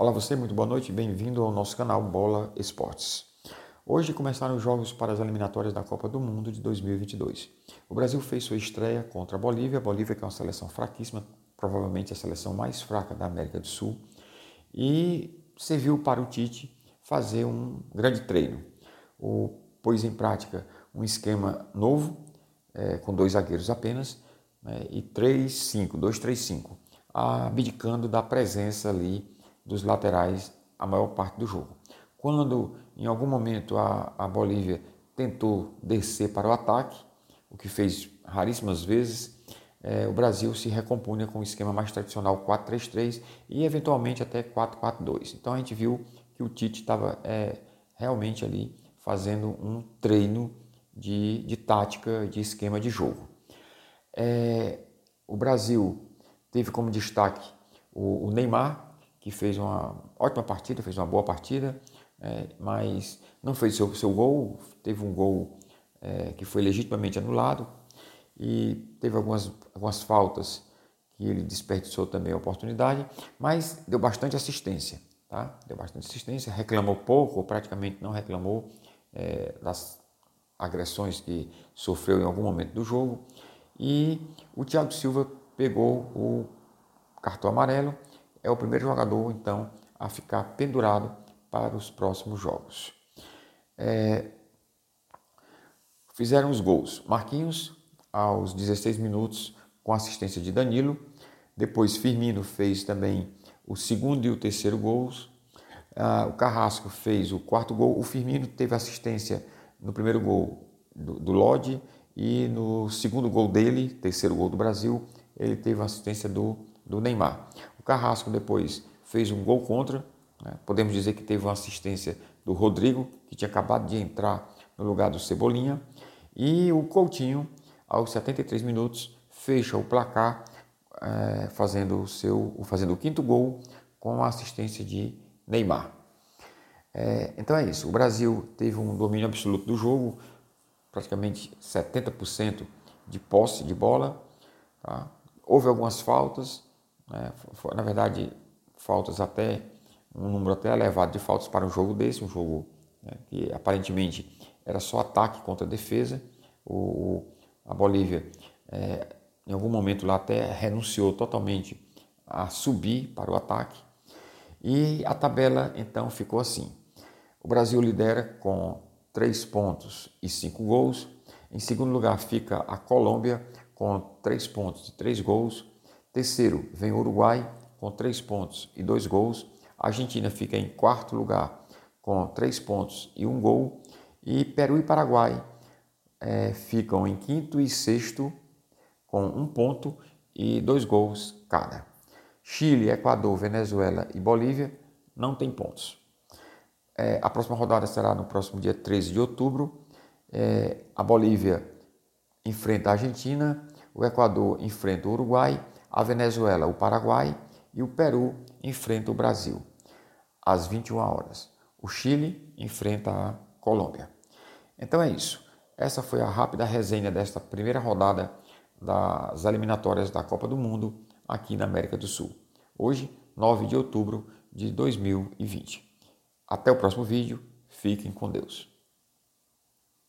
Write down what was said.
Olá você, muito boa noite, bem-vindo ao nosso canal Bola Esportes. Hoje começaram os jogos para as eliminatórias da Copa do Mundo de 2022. O Brasil fez sua estreia contra a Bolívia, a Bolívia que é uma seleção fraquíssima, provavelmente a seleção mais fraca da América do Sul, e serviu para o Tite fazer um grande treino. O pôs em prática um esquema novo, é, com dois zagueiros apenas, né, e 3-5, 2-3-5, abdicando da presença ali dos laterais a maior parte do jogo. Quando em algum momento a, a Bolívia tentou descer para o ataque, o que fez raríssimas vezes, é, o Brasil se recompunha com o esquema mais tradicional 4-3-3 e eventualmente até 4-4-2. Então a gente viu que o Tite estava é, realmente ali fazendo um treino de, de tática, de esquema de jogo. É, o Brasil teve como destaque o, o Neymar, que fez uma ótima partida, fez uma boa partida, é, mas não fez seu, seu gol, teve um gol é, que foi legitimamente anulado e teve algumas, algumas faltas que ele desperdiçou também a oportunidade, mas deu bastante assistência, tá? Deu bastante assistência, reclamou pouco, ou praticamente não reclamou é, das agressões que sofreu em algum momento do jogo e o Thiago Silva pegou o cartão amarelo é o primeiro jogador, então, a ficar pendurado para os próximos jogos. É, fizeram os gols. Marquinhos, aos 16 minutos, com assistência de Danilo. Depois, Firmino fez também o segundo e o terceiro gols. Ah, o Carrasco fez o quarto gol. O Firmino teve assistência no primeiro gol do, do Lodge e no segundo gol dele, terceiro gol do Brasil, ele teve assistência do, do Neymar. Carrasco depois fez um gol contra. Né? Podemos dizer que teve uma assistência do Rodrigo, que tinha acabado de entrar no lugar do Cebolinha. E o Coutinho, aos 73 minutos, fecha o placar, é, fazendo, o seu, fazendo o quinto gol com a assistência de Neymar. É, então é isso. O Brasil teve um domínio absoluto do jogo, praticamente 70% de posse de bola. Tá? Houve algumas faltas, né? Na verdade, faltas até um número até elevado de faltas para um jogo desse, um jogo né, que aparentemente era só ataque contra defesa. O, a Bolívia, é, em algum momento lá até renunciou totalmente a subir para o ataque. E a tabela então ficou assim: o Brasil lidera com três pontos e cinco gols. Em segundo lugar fica a Colômbia com três pontos e três gols. Terceiro, vem o Uruguai com três pontos e dois gols. A Argentina fica em quarto lugar com três pontos e um gol. E Peru e Paraguai é, ficam em quinto e sexto com um ponto e dois gols cada. Chile, Equador, Venezuela e Bolívia não têm pontos. É, a próxima rodada será no próximo dia 13 de outubro. É, a Bolívia enfrenta a Argentina, o Equador enfrenta o Uruguai a Venezuela, o Paraguai e o Peru enfrentam o Brasil. Às 21 horas, o Chile enfrenta a Colômbia. Então é isso. Essa foi a rápida resenha desta primeira rodada das eliminatórias da Copa do Mundo aqui na América do Sul. Hoje, 9 de outubro de 2020. Até o próximo vídeo. Fiquem com Deus.